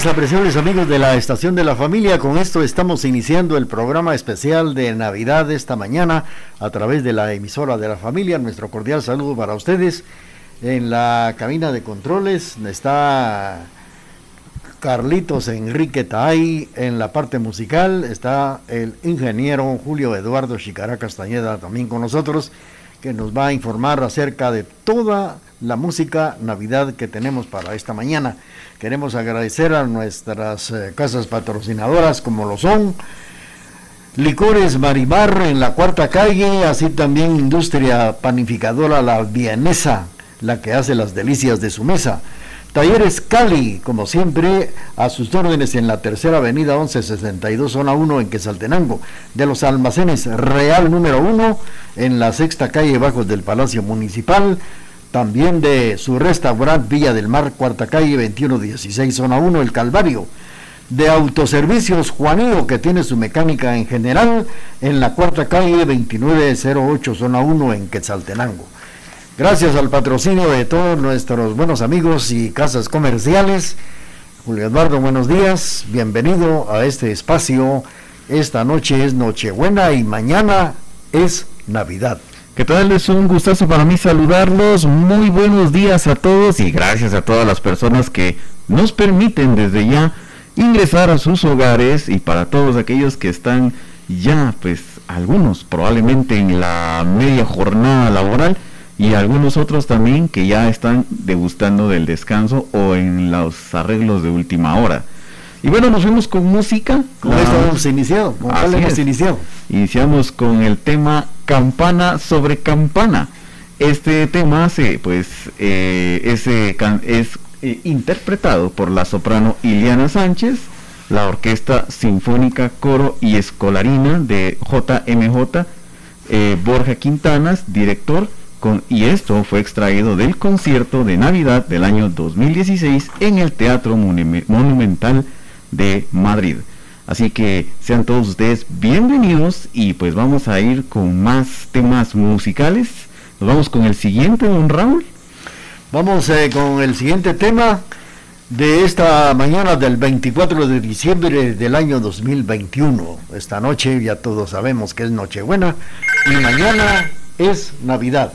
Días, apreciables amigos de la Estación de la Familia. Con esto estamos iniciando el programa especial de Navidad esta mañana a través de la emisora de la familia. Nuestro cordial saludo para ustedes. En la cabina de controles está Carlitos Enrique Taay. En la parte musical está el ingeniero Julio Eduardo Chicará Castañeda también con nosotros, que nos va a informar acerca de toda la música Navidad que tenemos para esta mañana. Queremos agradecer a nuestras eh, casas patrocinadoras como lo son Licores Marimar en la cuarta calle, así también Industria Panificadora La Vienesa, la que hace las delicias de su mesa. Talleres Cali, como siempre, a sus órdenes en la tercera avenida 1162, zona 1 en Quesaltenango. De los almacenes Real número 1 en la sexta calle bajos del Palacio Municipal también de su restaurante Villa del Mar, cuarta calle 2116, zona 1, El Calvario. De Autoservicios Juanillo, que tiene su mecánica en general en la cuarta calle 2908, zona 1, en Quetzaltenango. Gracias al patrocinio de todos nuestros buenos amigos y casas comerciales. Julio Eduardo, buenos días. Bienvenido a este espacio. Esta noche es Nochebuena y mañana es Navidad. ¿Qué tal? Es un gustazo para mí saludarlos. Muy buenos días a todos y gracias a todas las personas que nos permiten desde ya ingresar a sus hogares y para todos aquellos que están ya, pues algunos probablemente en la media jornada laboral y algunos otros también que ya están degustando del descanso o en los arreglos de última hora. Y bueno, nos fuimos con música. Con esto hemos iniciado. ¿Con cuál hemos iniciado? Iniciamos con el tema Campana sobre Campana. Este tema se, pues, eh, ese es eh, interpretado por la soprano Iliana Sánchez, la Orquesta Sinfónica Coro y Escolarina de JMJ, eh, Borja Quintanas, director, con, y esto fue extraído del concierto de Navidad del año 2016 en el Teatro Monumental de Madrid. Así que sean todos ustedes bienvenidos y pues vamos a ir con más temas musicales. Nos vamos con el siguiente, don Raúl. Vamos eh, con el siguiente tema de esta mañana del 24 de diciembre del año 2021. Esta noche ya todos sabemos que es Nochebuena y mañana es Navidad.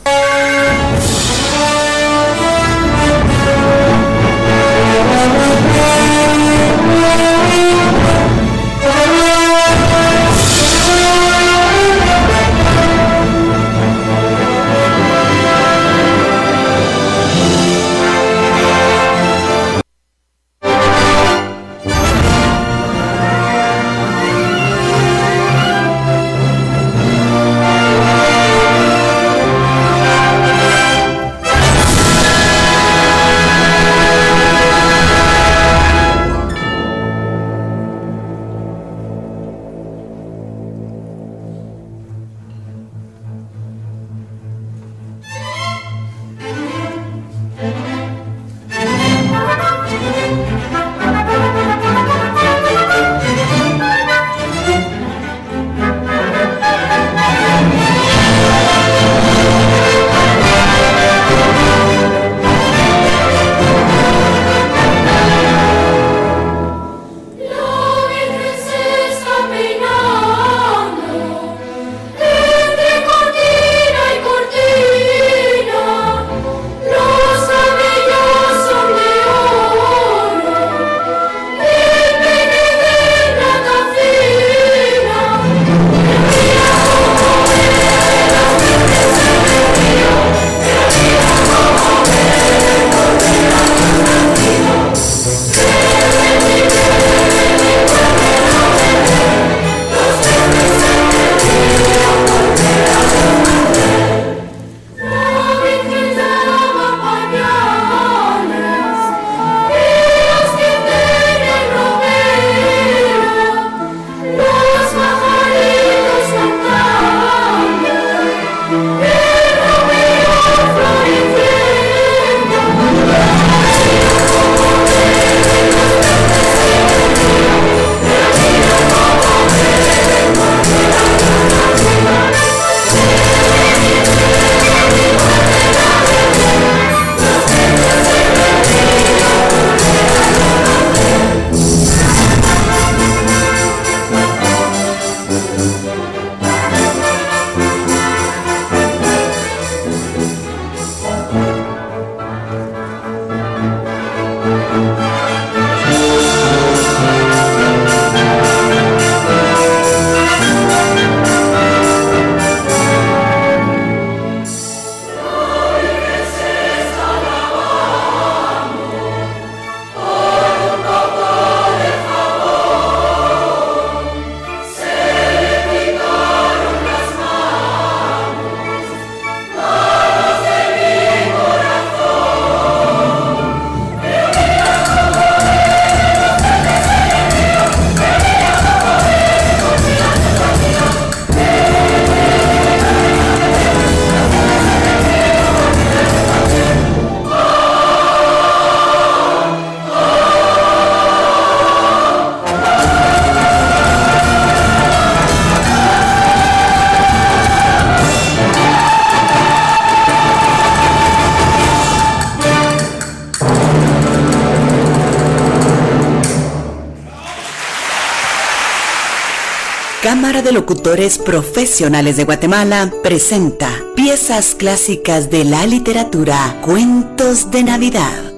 De Locutores Profesionales de Guatemala presenta piezas clásicas de la literatura, cuentos de Navidad.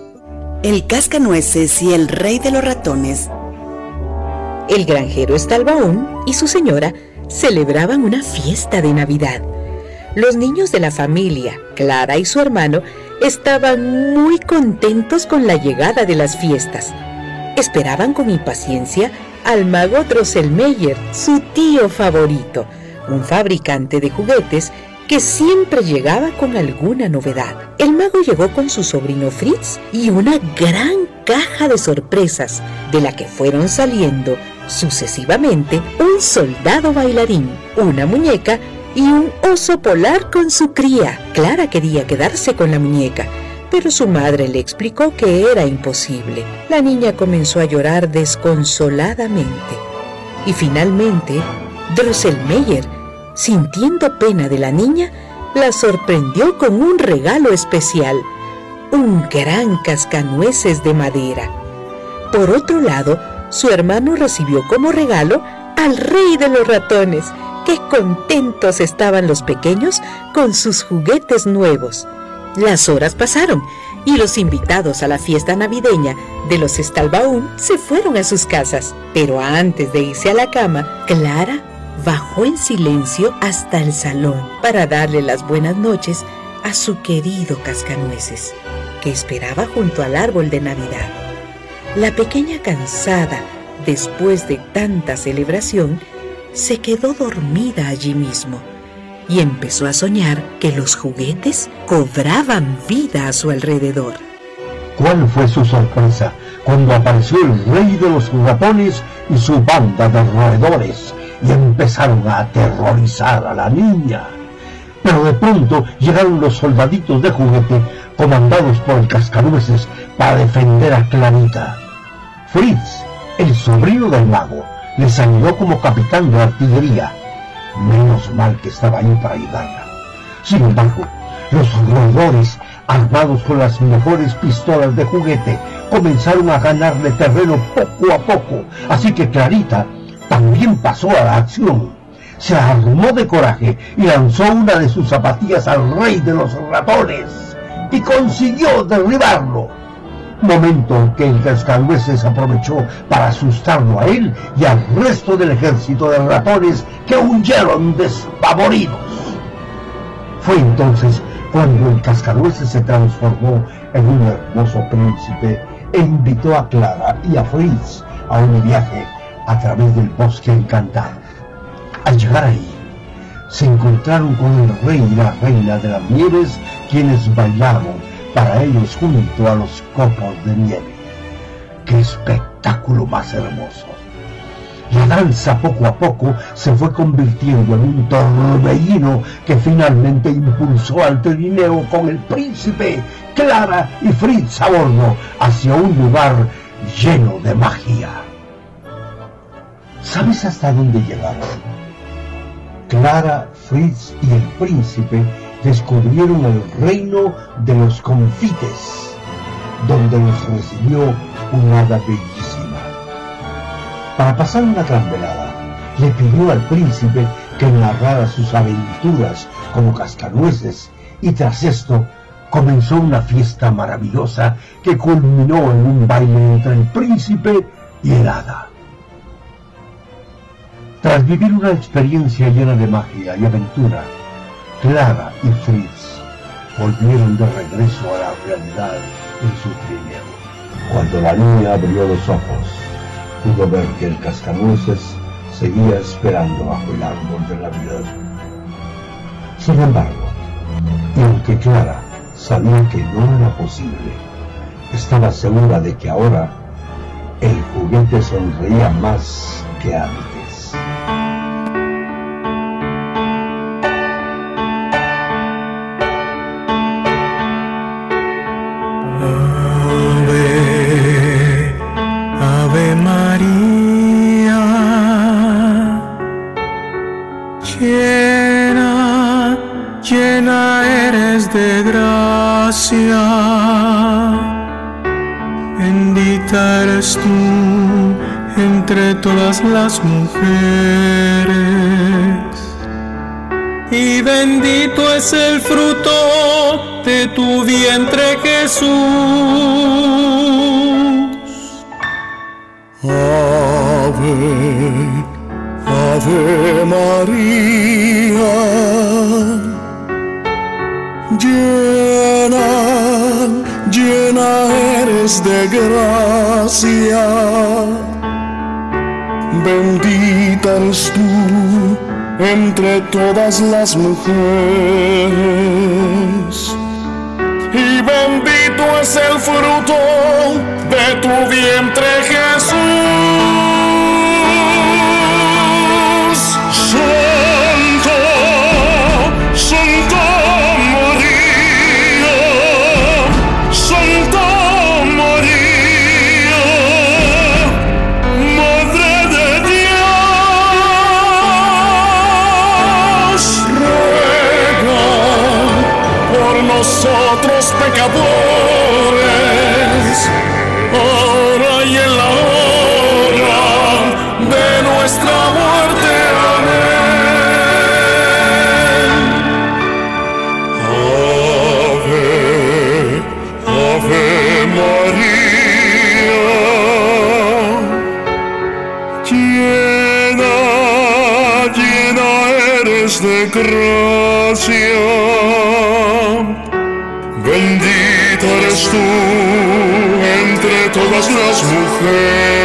El cascanueces y el rey de los ratones. El granjero Estalbaún y su señora celebraban una fiesta de Navidad. Los niños de la familia, Clara y su hermano, estaban muy contentos con la llegada de las fiestas. Esperaban con impaciencia al mago Drosselmeyer, su tío favorito, un fabricante de juguetes que siempre llegaba con alguna novedad. El mago llegó con su sobrino Fritz y una gran caja de sorpresas, de la que fueron saliendo sucesivamente un soldado bailarín, una muñeca y un oso polar con su cría. Clara quería quedarse con la muñeca, pero su madre le explicó que era imposible. La niña comenzó a llorar desconsoladamente. Y finalmente, Drosselmeyer, sintiendo pena de la niña, la sorprendió con un regalo especial, un gran cascanueces de madera. Por otro lado, su hermano recibió como regalo al rey de los ratones. Qué contentos estaban los pequeños con sus juguetes nuevos. Las horas pasaron y los invitados a la fiesta navideña de los Stalbaum se fueron a sus casas. Pero antes de irse a la cama, Clara bajó en silencio hasta el salón para darle las buenas noches a su querido Cascanueces, que esperaba junto al árbol de Navidad. La pequeña cansada, después de tanta celebración, se quedó dormida allí mismo y empezó a soñar que los juguetes cobraban vida a su alrededor. ¿Cuál fue su sorpresa cuando apareció el rey de los ratones y su banda de roedores y empezaron a aterrorizar a la niña? Pero de pronto llegaron los soldaditos de juguete comandados por el cascanueces para defender a Clarita. Fritz, el sobrino del mago, les ayudó como capitán de artillería Menos mal que estaba ahí para ayudarla. Sin embargo, los roedores, armados con las mejores pistolas de juguete, comenzaron a ganarle terreno poco a poco, así que Clarita también pasó a la acción. Se armó de coraje y lanzó una de sus zapatillas al rey de los ratones y consiguió derribarlo momento en que el cascanueces aprovechó para asustarlo a él y al resto del ejército de ratones que huyeron despavoridos. Fue entonces cuando el cascanueces se transformó en un hermoso príncipe e invitó a Clara y a Fritz a un viaje a través del bosque encantado. Al llegar ahí, se encontraron con el rey y la reina de las nieves, quienes bailaron para ellos junto a los copos de nieve. ¡Qué espectáculo más hermoso! La danza poco a poco se fue convirtiendo en un torbellino que finalmente impulsó al trineo con el príncipe, Clara y Fritz a bordo hacia un lugar lleno de magia. ¿Sabes hasta dónde llegaron? Clara, Fritz y el príncipe descubrieron el reino de los confites, donde los recibió una hada bellísima. Para pasar una velada, le pidió al príncipe que narrara sus aventuras como cascanueces y tras esto comenzó una fiesta maravillosa que culminó en un baile entre el príncipe y el hada. Tras vivir una experiencia llena de magia y aventura, Clara y Fritz volvieron de regreso a la realidad en su trineo. Cuando la niña abrió los ojos, pudo ver que el cascanueces seguía esperando bajo el árbol de la vida. Sin embargo, y aunque Clara sabía que no era posible, estaba segura de que ahora el juguete sonreía más que antes. Entre todas las mujeres. Y bendito es el fruto de tu vientre Jesús. Ave, Ave María, llena, llena eres de gracia, bendita eres tú entre todas las mujeres. Y bendito es el fruto de tu vientre Jesús. frustración. Bendita eres tú entre todas las mujeres.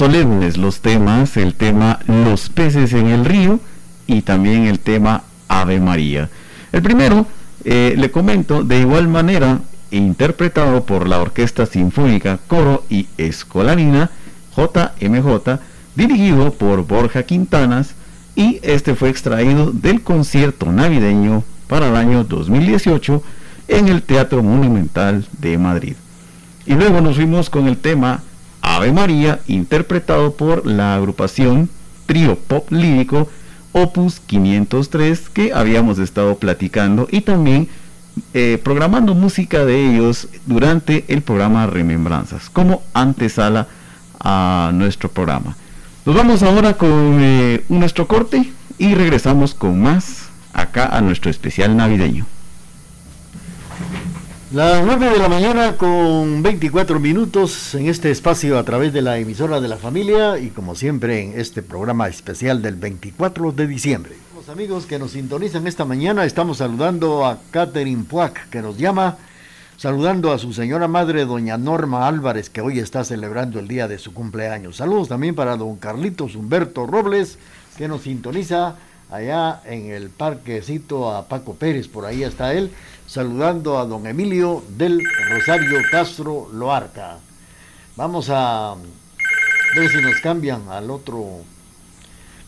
Solemnes los temas, el tema Los peces en el río y también el tema Ave María. El primero, eh, le comento, de igual manera, interpretado por la Orquesta Sinfónica Coro y Escolarina JMJ, dirigido por Borja Quintanas, y este fue extraído del concierto navideño para el año 2018 en el Teatro Monumental de Madrid. Y luego nos fuimos con el tema Ave María, interpretado por la agrupación Trío Pop Lírico Opus 503 que habíamos estado platicando y también eh, programando música de ellos durante el programa Remembranzas como antesala a nuestro programa. Nos vamos ahora con eh, nuestro corte y regresamos con más acá a nuestro especial navideño. Las 9 de la mañana con 24 minutos en este espacio a través de la emisora de la familia y como siempre en este programa especial del 24 de diciembre. Los amigos que nos sintonizan esta mañana estamos saludando a Catherine Puac que nos llama, saludando a su señora madre doña Norma Álvarez que hoy está celebrando el día de su cumpleaños. Saludos también para don Carlitos Humberto Robles que nos sintoniza allá en el parquecito a Paco Pérez, por ahí está él saludando a don Emilio del Rosario Castro Loarca. Vamos a ver si nos cambian al otro.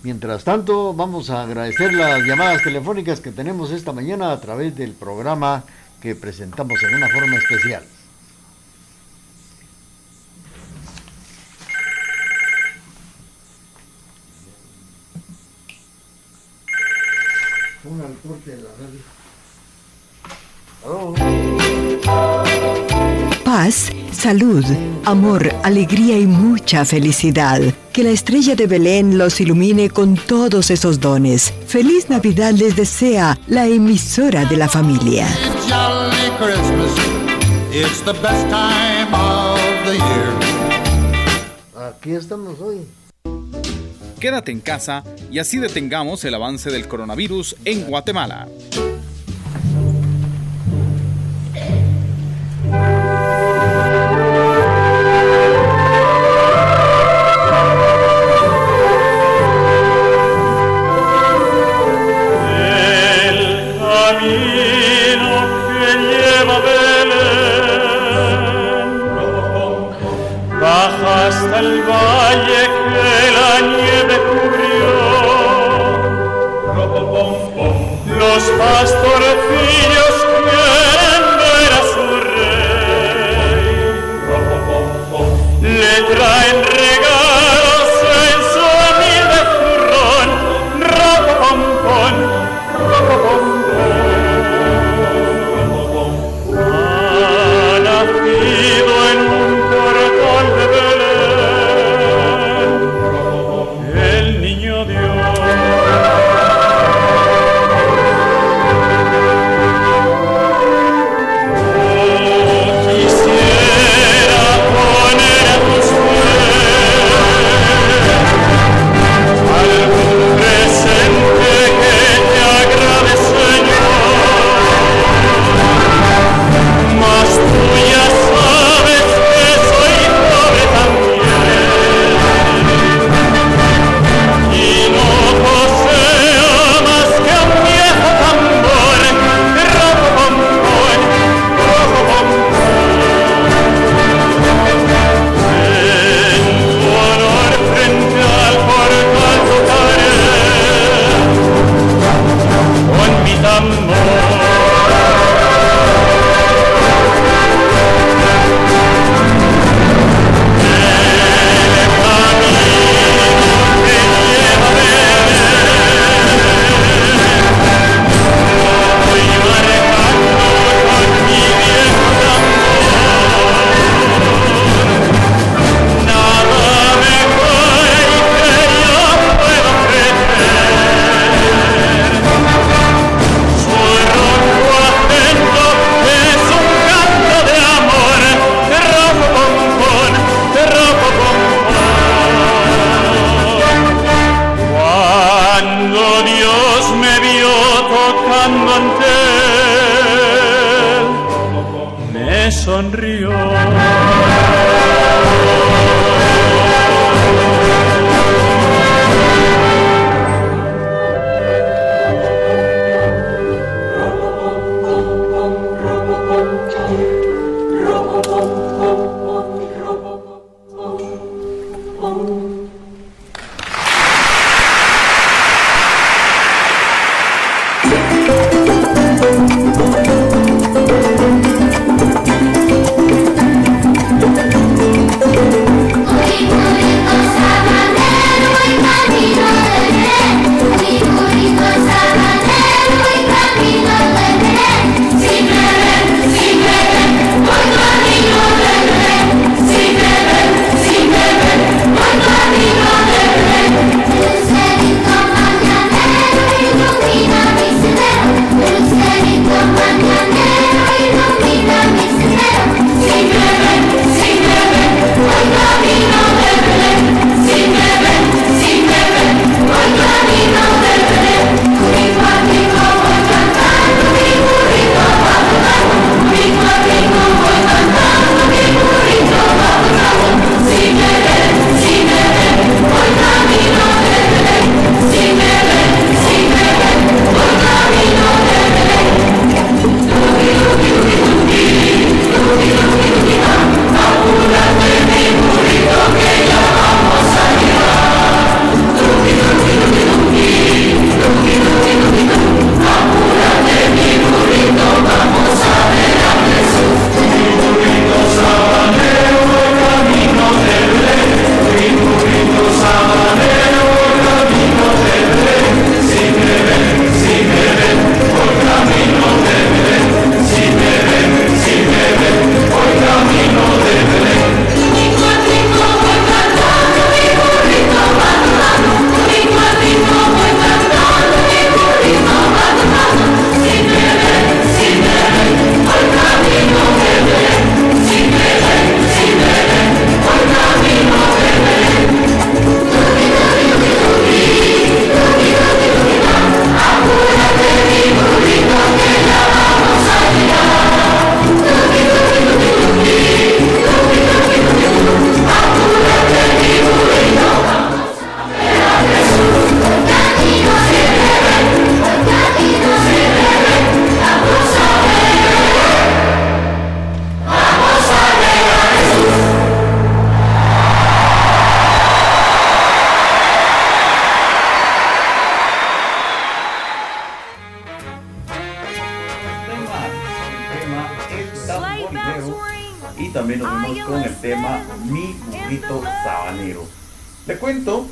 Mientras tanto, vamos a agradecer las llamadas telefónicas que tenemos esta mañana a través del programa que presentamos en una forma especial. la radio. Paz, salud, amor, alegría y mucha felicidad. Que la estrella de Belén los ilumine con todos esos dones. Feliz Navidad les desea la emisora de la familia. Aquí estamos hoy. quédate en casa y así detengamos el avance del coronavirus en Guatemala.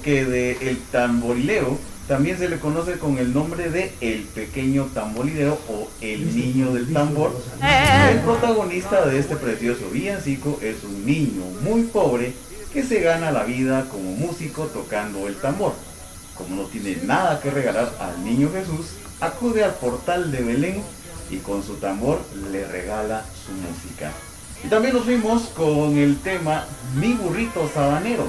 Que de el tamborilero también se le conoce con el nombre de El Pequeño Tamborilero o El Niño del Tambor. El protagonista de este precioso villancico es un niño muy pobre que se gana la vida como músico tocando el tambor. Como no tiene nada que regalar al niño Jesús, acude al portal de Belén y con su tambor le regala su música. Y también nos fuimos con el tema Mi burrito sabanero,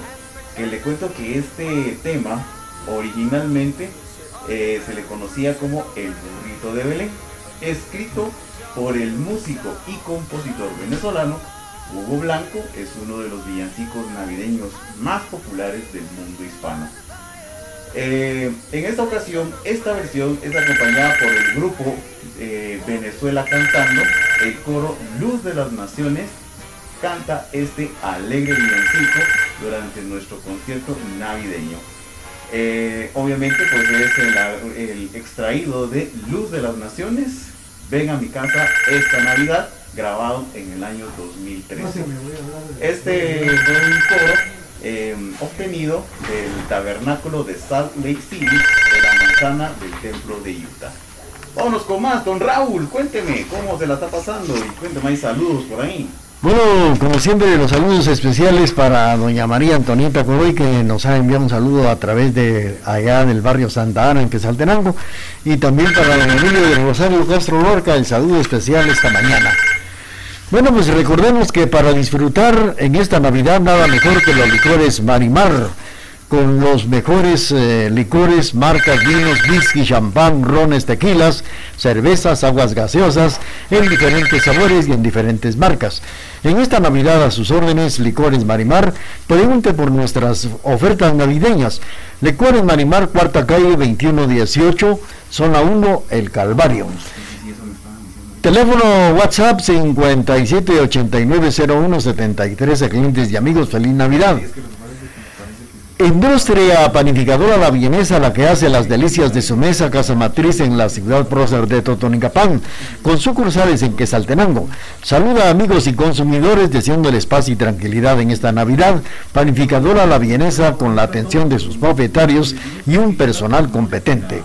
que le cuento que este tema originalmente eh, se le conocía como El burrito de Belén, escrito por el músico y compositor venezolano Hugo Blanco, es uno de los villancicos navideños más populares del mundo hispano. Eh, en esta ocasión, esta versión es acompañada por el grupo eh, Venezuela Cantando, el coro Luz de las Naciones canta este alegre villancico durante nuestro concierto navideño. Eh, obviamente pues es el, extraído de Luz de las Naciones, Ven a mi casa esta Navidad, grabado en el año 2013. Este fue un coro eh, obtenido del tabernáculo de Salt Lake City, de la manzana del templo de Utah. Vámonos con más, don Raúl, cuénteme cómo se la está pasando y cuénteme hay saludos por ahí. Bueno, como siempre, los saludos especiales para doña María Antonieta Coroy, que nos ha enviado un saludo a través de allá del barrio Santa Ana, en Quesaltenango, y también para don Emilio de Rosario Castro Lorca, el saludo especial esta mañana. Bueno, pues recordemos que para disfrutar en esta Navidad nada mejor que los licores Marimar con los mejores eh, licores, marcas, vinos, whisky, champán, rones, tequilas, cervezas, aguas gaseosas, en diferentes sabores y en diferentes marcas. En esta Navidad a sus órdenes, Licores Marimar, pregunte por nuestras ofertas navideñas. Licores Marimar, cuarta calle 2118, zona 1, El Calvario. Teléfono WhatsApp 57890173 clientes y amigos, feliz Navidad. Industria panificadora La Vienesa, la que hace las delicias de su mesa, casa matriz en la ciudad prócer de Totonicapán, con sucursales en Quesaltenango. Saluda amigos y consumidores deseándoles paz y tranquilidad en esta Navidad. Panificadora La Vienesa con la atención de sus propietarios y un personal competente.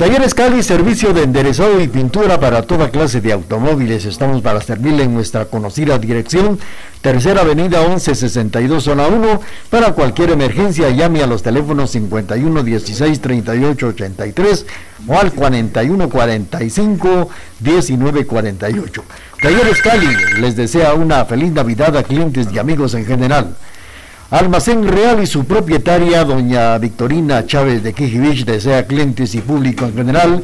Talleres Cali, servicio de enderezado y pintura para toda clase de automóviles. Estamos para servirle en nuestra conocida dirección, Tercera Avenida 1162, zona 1. Para cualquier emergencia, llame a los teléfonos 51 16 38 83 o al 41 45 19 48. Talleres Cali les desea una feliz Navidad a clientes y amigos en general. Almacén Real y su propietaria, doña Victorina Chávez de Quijivich, desea clientes y público en general.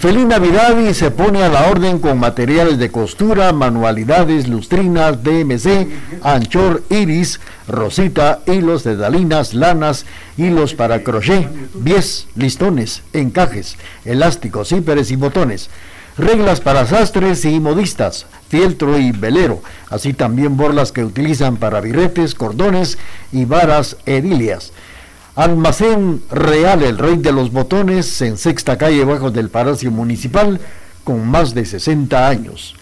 Feliz Navidad y se pone a la orden con materiales de costura, manualidades, lustrinas, DMC, anchor, iris, rosita, hilos de dalinas, lanas, hilos para crochet, bies, listones, encajes, elásticos, híperes y botones reglas para sastres y modistas, fieltro y velero, así también borlas que utilizan para birretes, cordones y varas edilias. Almacén Real, el rey de los botones, en sexta calle bajo del Palacio Municipal, con más de 60 años.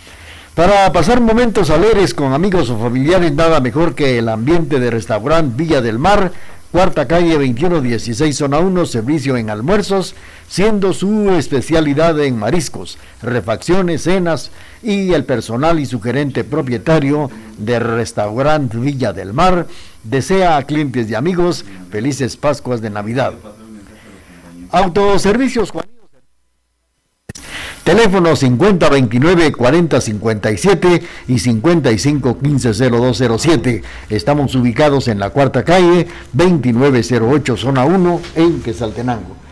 Para pasar momentos alegres con amigos o familiares, nada mejor que el ambiente de restaurante Villa del Mar, cuarta calle 2116, zona 1, servicio en almuerzos, siendo su especialidad en mariscos, refacciones, cenas y el personal y su gerente propietario del restaurante Villa del Mar desea a clientes y amigos felices Pascuas de Navidad. Autoservicios Teléfono 5029 4057 y 55150207. Estamos ubicados en la cuarta calle 2908 zona 1 en Quesaltenango.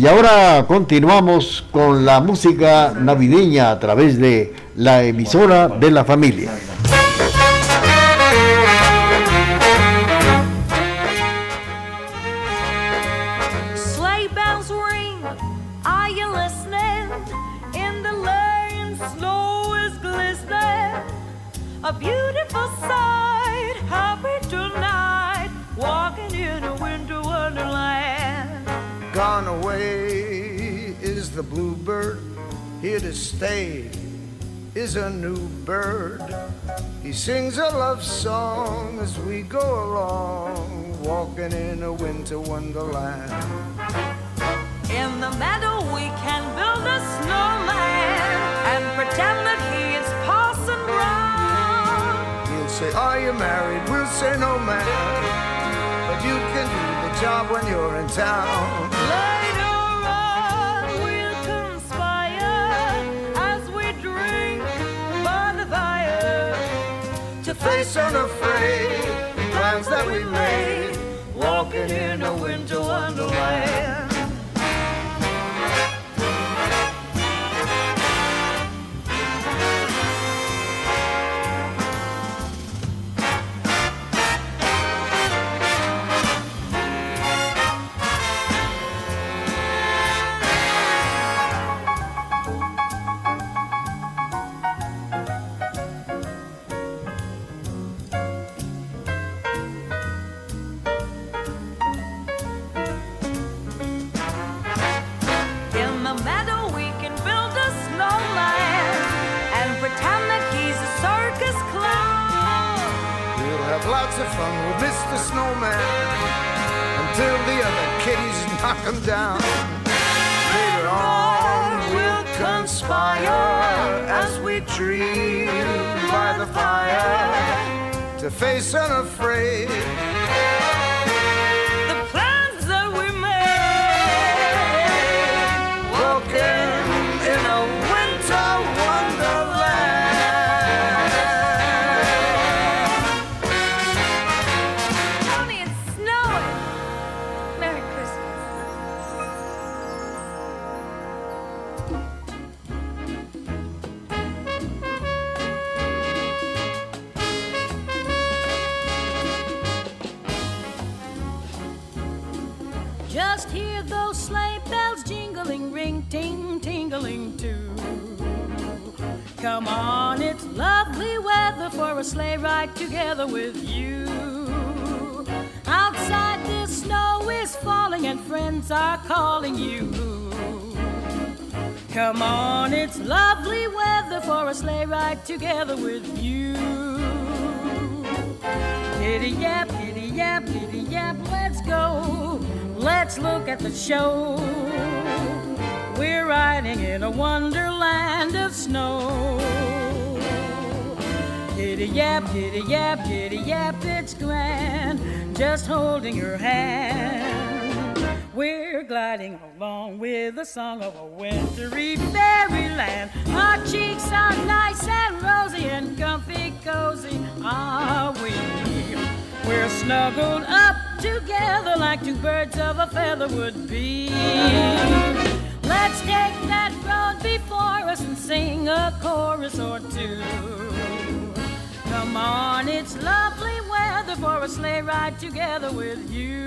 Y ahora continuamos con la música navideña a través de la emisora de la familia. Bluebird, here to stay is a new bird. He sings a love song as we go along, walking in a winter wonderland. In the meadow we can build a snowman and pretend that he is Parson Brown. He'll say, Are you married? We'll say, No, man. But you can do the job when you're in town. Face unafraid plans that we made, walking in a winter wonderland. Of fun with Mr. Snowman until the other kitties knock him down. Later on, we'll conspire as we dream by the fire to face unafraid Come on, it's lovely weather for a sleigh ride together with you. Outside the snow is falling and friends are calling you. Come on, it's lovely weather for a sleigh ride together with you. Giddy yap, giddy yap, giddy yap, let's go. Let's look at the show. We're riding in a wonderland of snow. Giddy yap, giddy yap, giddy yap, it's grand. Just holding your hand. We're gliding along with the song of a wintry fairyland. Our cheeks are nice and rosy and comfy cozy, are we? We're snuggled up together like two birds of a feather would be. Let's take that road before us and sing a chorus or two. Come on, it's lovely weather for a sleigh ride together with you.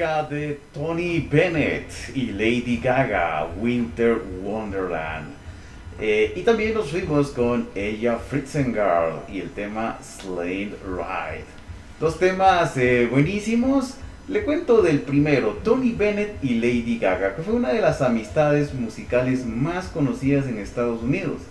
Música de Tony Bennett y Lady Gaga, Winter Wonderland. Eh, y también nos fuimos con ella Fritzengard y el tema Slade Ride. Dos temas eh, buenísimos. Le cuento del primero, Tony Bennett y Lady Gaga, que fue una de las amistades musicales más conocidas en Estados Unidos.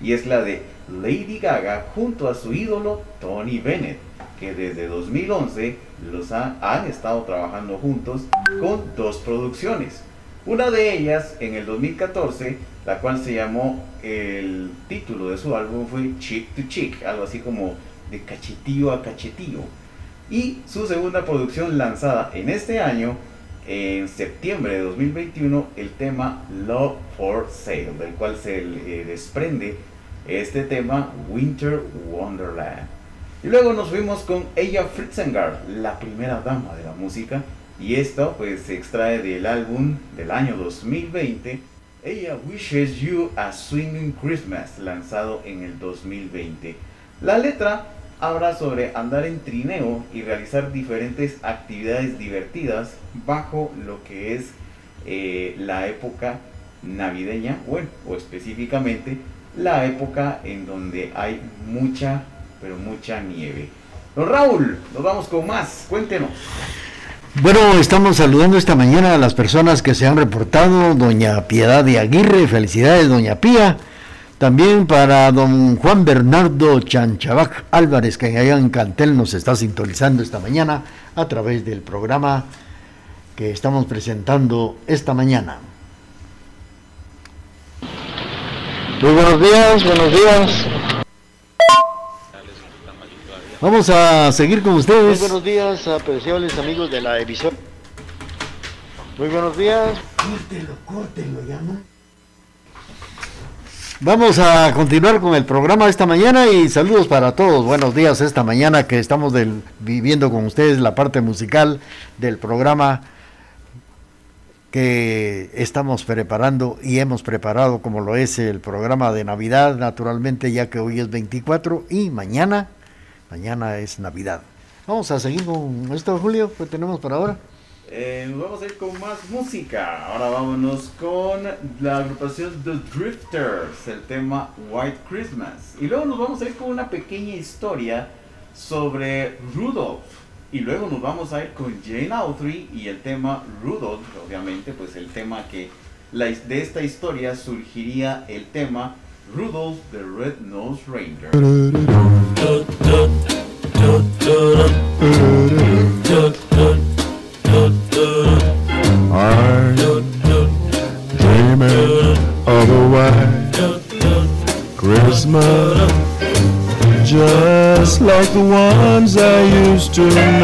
Y es la de Lady Gaga junto a su ídolo Tony Bennett, que desde 2011 los han, estado trabajando juntos con dos producciones. Una de ellas en el 2014, la cual se llamó, el título de su álbum fue Chick to Chick, algo así como de cachetillo a cachetillo y su segunda producción lanzada en este año, en septiembre de 2021, el tema Love for Sale, del cual se eh, desprende este tema Winter Wonderland. Y luego nos fuimos con ella Fritzengard, la primera dama de la música, y esto pues se extrae del álbum del año 2020, Ella Wishes You a Swinging Christmas, lanzado en el 2020. La letra habla sobre andar en trineo y realizar diferentes actividades divertidas bajo lo que es eh, la época navideña, bueno, o específicamente la época en donde hay mucha, pero mucha nieve. Don Raúl, nos vamos con más, cuéntenos. Bueno, estamos saludando esta mañana a las personas que se han reportado. Doña Piedad de Aguirre, felicidades, Doña Pía. También para don Juan Bernardo Chanchabac Álvarez, que allá en Cantel nos está sintonizando esta mañana a través del programa que estamos presentando esta mañana. Muy buenos días, buenos días. Vamos a seguir con ustedes. Muy buenos días, apreciables amigos de la emisora. Muy buenos días. Córtelo, córtelo, ya no. Vamos a continuar con el programa esta mañana y saludos para todos. Buenos días esta mañana que estamos del- viviendo con ustedes la parte musical del programa que estamos preparando y hemos preparado como lo es el programa de Navidad, naturalmente ya que hoy es 24 y mañana, mañana es Navidad. Vamos a seguir con esto, Julio, que tenemos por ahora. Eh, nos vamos a ir con más música. Ahora vámonos con la agrupación The Drifters, el tema White Christmas. Y luego nos vamos a ir con una pequeña historia sobre Rudolph. Y luego nos vamos a ir con Jane Autry y el tema Rudolph, obviamente, pues el tema que la, de esta historia surgiría el tema Rudolph the Red-Nosed Reindeer. I'm to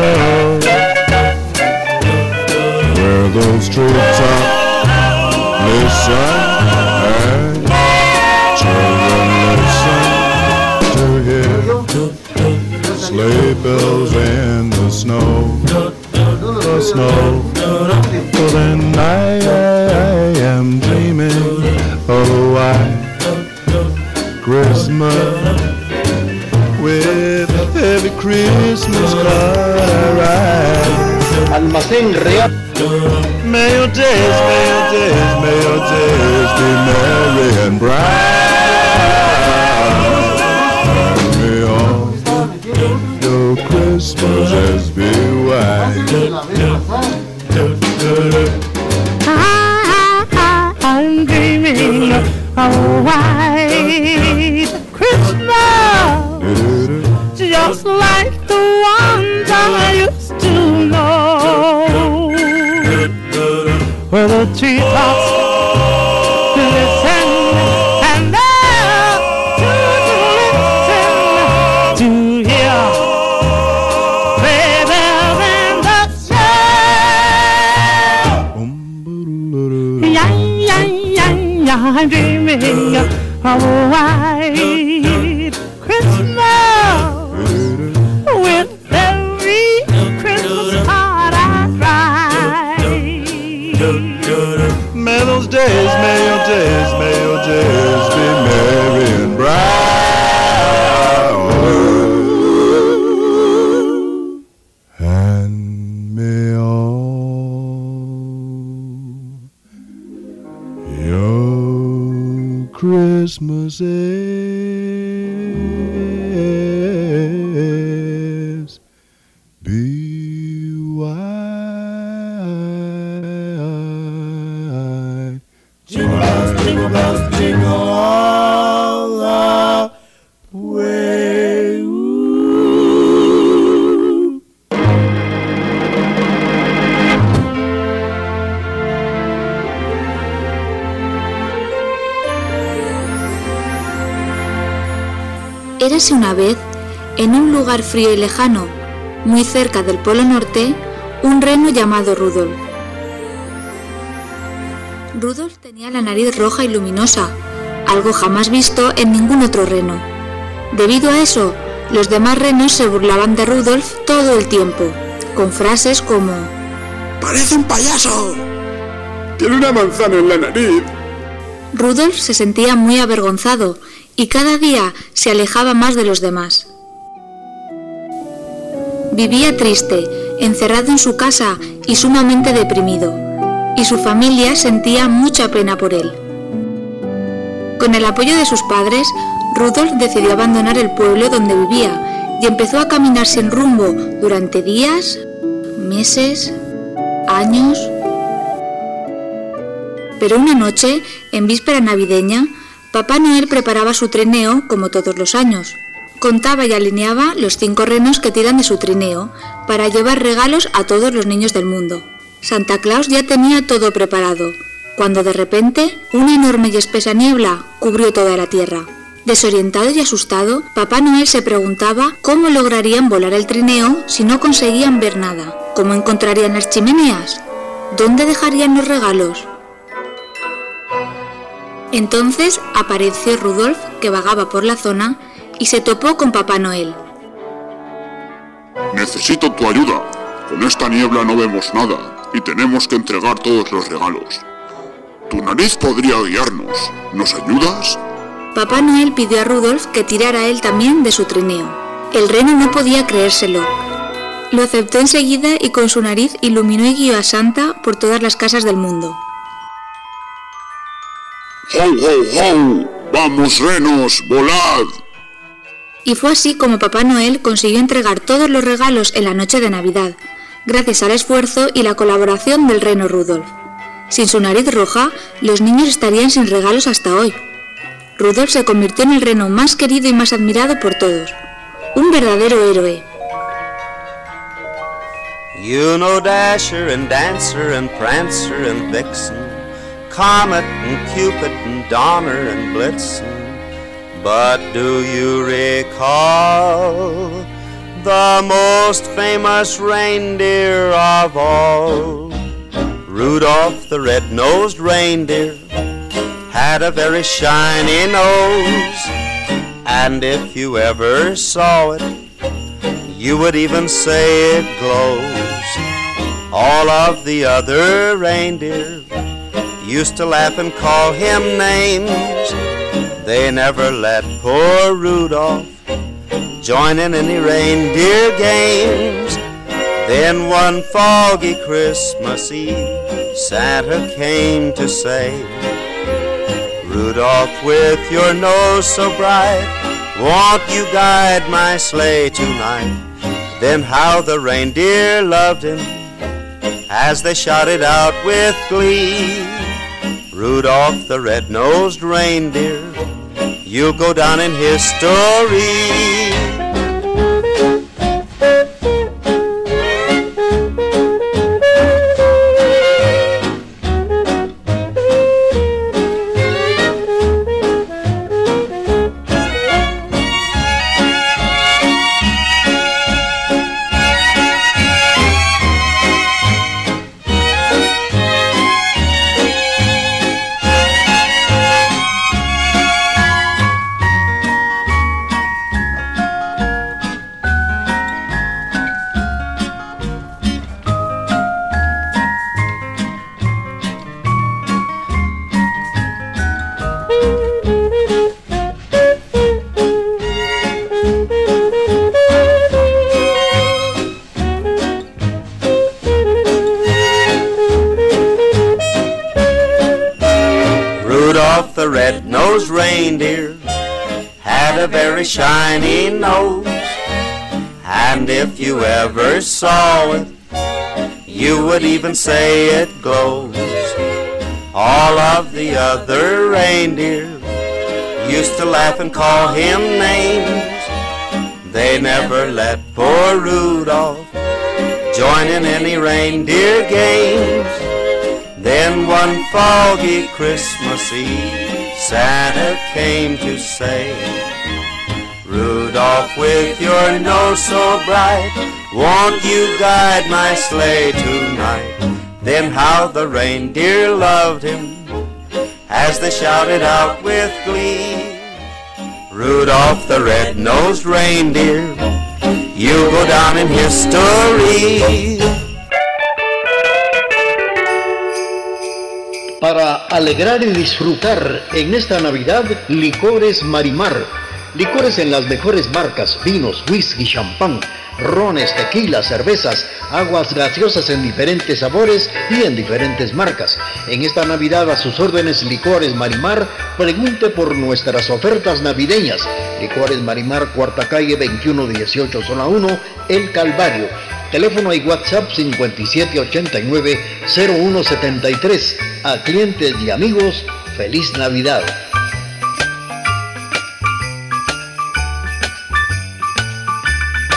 I'm dreaming of a white Christmas Érase una vez, en un lugar frío y lejano, muy cerca del Polo Norte, un reno llamado Rudolf. Rudolf tenía la nariz roja y luminosa, algo jamás visto en ningún otro reno. Debido a eso, los demás renos se burlaban de Rudolf todo el tiempo, con frases como ¡Parece un payaso! Tiene una manzana en la nariz. Rudolf se sentía muy avergonzado y cada día se alejaba más de los demás. Vivía triste, encerrado en su casa y sumamente deprimido, y su familia sentía mucha pena por él. Con el apoyo de sus padres, Rudolf decidió abandonar el pueblo donde vivía y empezó a caminar sin rumbo durante días, meses, años. Pero una noche, en víspera navideña, Papá Noel preparaba su trineo como todos los años. Contaba y alineaba los cinco renos que tiran de su trineo para llevar regalos a todos los niños del mundo. Santa Claus ya tenía todo preparado, cuando de repente una enorme y espesa niebla cubrió toda la tierra. Desorientado y asustado, Papá Noel se preguntaba cómo lograrían volar el trineo si no conseguían ver nada. ¿Cómo encontrarían las chimeneas? ¿Dónde dejarían los regalos? Entonces apareció Rudolf, que vagaba por la zona, y se topó con Papá Noel. Necesito tu ayuda. Con esta niebla no vemos nada y tenemos que entregar todos los regalos. Tu nariz podría guiarnos. ¿Nos ayudas? Papá Noel pidió a Rudolf que tirara él también de su trineo. El reno no podía creérselo. Lo aceptó enseguida y con su nariz iluminó y guió a Santa por todas las casas del mundo. ¡Ho, ho, ho! ¡Vamos, renos! ¡Volad! Y fue así como Papá Noel consiguió entregar todos los regalos en la noche de Navidad, gracias al esfuerzo y la colaboración del reno Rudolf. Sin su nariz roja, los niños estarían sin regalos hasta hoy. Rudolf se convirtió en el reno más querido y más admirado por todos. Un verdadero héroe. You know Dasher and Dancer and Prancer and Vixen, Comet and Cupid and Donner and Blitzen. But do you recall the most famous reindeer of all? Rudolph the red-nosed reindeer had a very shiny nose, and if you ever saw it, you would even say it glows. All of the other reindeer used to laugh and call him names. They never let poor Rudolph join in any reindeer games. Then one foggy Christmas Eve, Santa came to say, Rudolph, with your nose so bright, won't you guide my sleigh tonight? Then how the reindeer loved him as they shouted out with glee. Rudolph the red-nosed reindeer, you'll go down in history. Laugh and call him names. They never let poor Rudolph join in any reindeer games. Then one foggy Christmas Eve, Santa came to say, Rudolph, with your nose so bright, won't you guide my sleigh tonight? Then how the reindeer loved him as they shouted out with glee. Rudolph the red-nosed reindeer, you go down in history. Para alegrar y disfrutar en esta Navidad, licores Marimar. Licores en las mejores marcas, vinos, whisky, champán, rones, tequilas, cervezas, aguas gaseosas en diferentes sabores y en diferentes marcas. En esta Navidad a sus órdenes Licores Marimar, pregunte por nuestras ofertas navideñas. Licores Marimar, cuarta calle 2118, zona 1, El Calvario. Teléfono y WhatsApp 5789-0173. A clientes y amigos, feliz Navidad.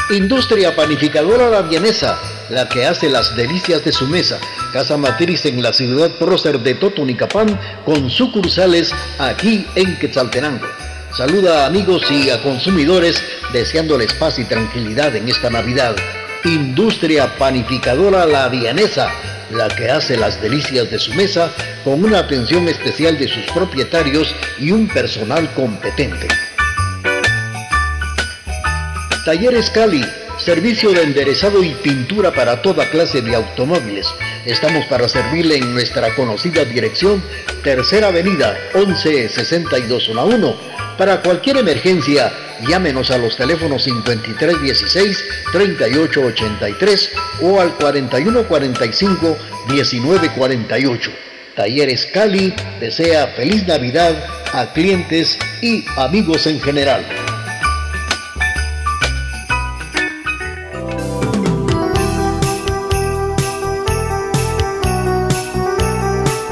Industria Panificadora La Vienesa, la que hace las delicias de su mesa. Casa matriz en la ciudad prócer de Totonicapán, con sucursales aquí en Quetzaltenango. Saluda a amigos y a consumidores deseándoles paz y tranquilidad en esta Navidad. Industria Panificadora La Vienesa, la que hace las delicias de su mesa con una atención especial de sus propietarios y un personal competente. Talleres Cali, servicio de enderezado y pintura para toda clase de automóviles. Estamos para servirle en nuestra conocida dirección, Tercera Avenida 1162 Zona 1. Para cualquier emergencia, llámenos a los teléfonos 5316-3883 o al 4145-1948. Talleres Cali desea feliz Navidad a clientes y amigos en general.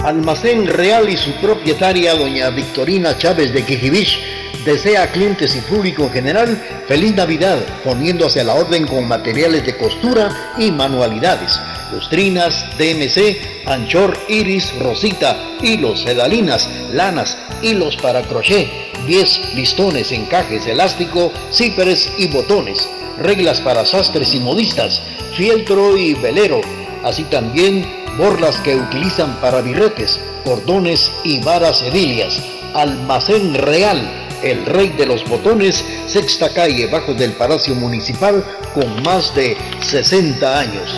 Almacén Real y su propietaria, doña Victorina Chávez de Quijibich, desea a clientes y público en general feliz Navidad, poniéndose a la orden con materiales de costura y manualidades, lustrinas, DMC, anchor, iris, rosita, hilos, sedalinas, lanas, hilos para crochet, 10 listones, encajes, elástico, cíperes y botones, reglas para sastres y modistas, fieltro y velero, así también borlas que utilizan para birretes, cordones y varas edilias. Almacén Real, el rey de los botones, sexta calle bajo del Palacio Municipal con más de 60 años.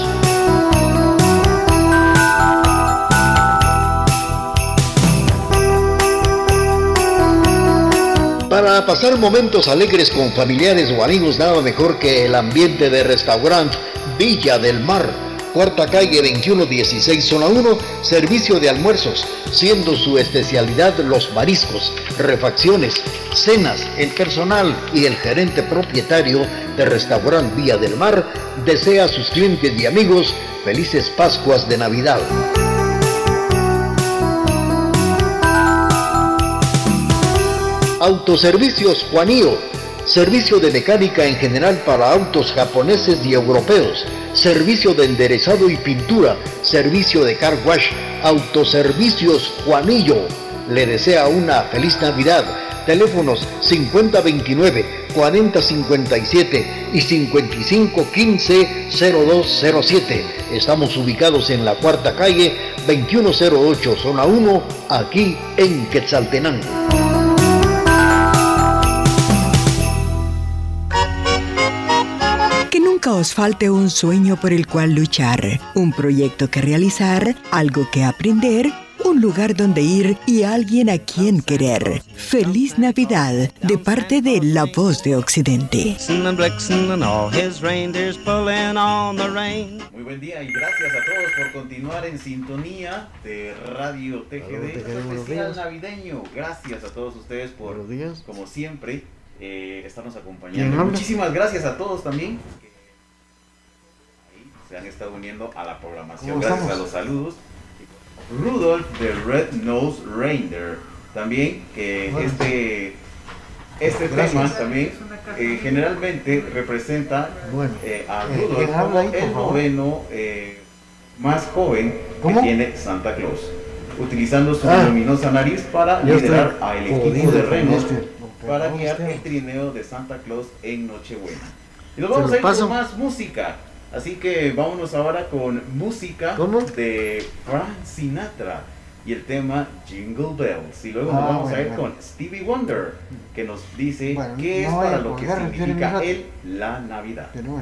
Para pasar momentos alegres con familiares o amigos, nada mejor que el ambiente de restaurante Villa del Mar cuarta calle 2116 zona 1, servicio de almuerzos, siendo su especialidad los mariscos, refacciones, cenas, el personal y el gerente propietario de restaurante Vía del Mar desea a sus clientes y amigos felices Pascuas de Navidad. Autoservicios Juanío, servicio de mecánica en general para autos japoneses y europeos, servicio de enderezado y pintura, servicio de car wash, autoservicios Juanillo. Le desea una feliz Navidad. Teléfonos 5029 4057 y 5515-0207. Estamos ubicados en la cuarta calle 2108, zona 1, aquí en Quetzaltenango. Nunca os falte un sueño por el cual luchar, un proyecto que realizar, algo que aprender, un lugar donde ir y alguien a quien querer. Feliz Navidad de parte de La Voz de Occidente. Muy buen día y gracias a todos por continuar en sintonía de Radio TGD. Especial navideño. Gracias a todos ustedes por, como siempre, eh, estarnos ¿Quién acompañando. Muchísimas gracias a todos también se han estado uniendo a la programación. ¿Cómo Gracias estamos? a los saludos. Rudolph de Red Nose Reindeer. También que Bueno. este, este Gracias. tema también eh, generalmente representa Bueno, eh, a eh, Rudolph ¿quién habla como ahí, el noveno eh, más joven ¿Cómo? que tiene Santa Claus, utilizando su Ah. luminosa nariz para liderar estoy al equipo jodido de renos este. para guiar el trineo de Santa Claus en Nochebuena. Y nos vamos a ir con más música. Así que vámonos ahora con música de Frank Sinatra y el tema Jingle Bells. Y luego nos Ah, vamos a ir bueno. con Stevie Wonder, que nos dice Bueno, qué es no para lo que significa el la Navidad. Pero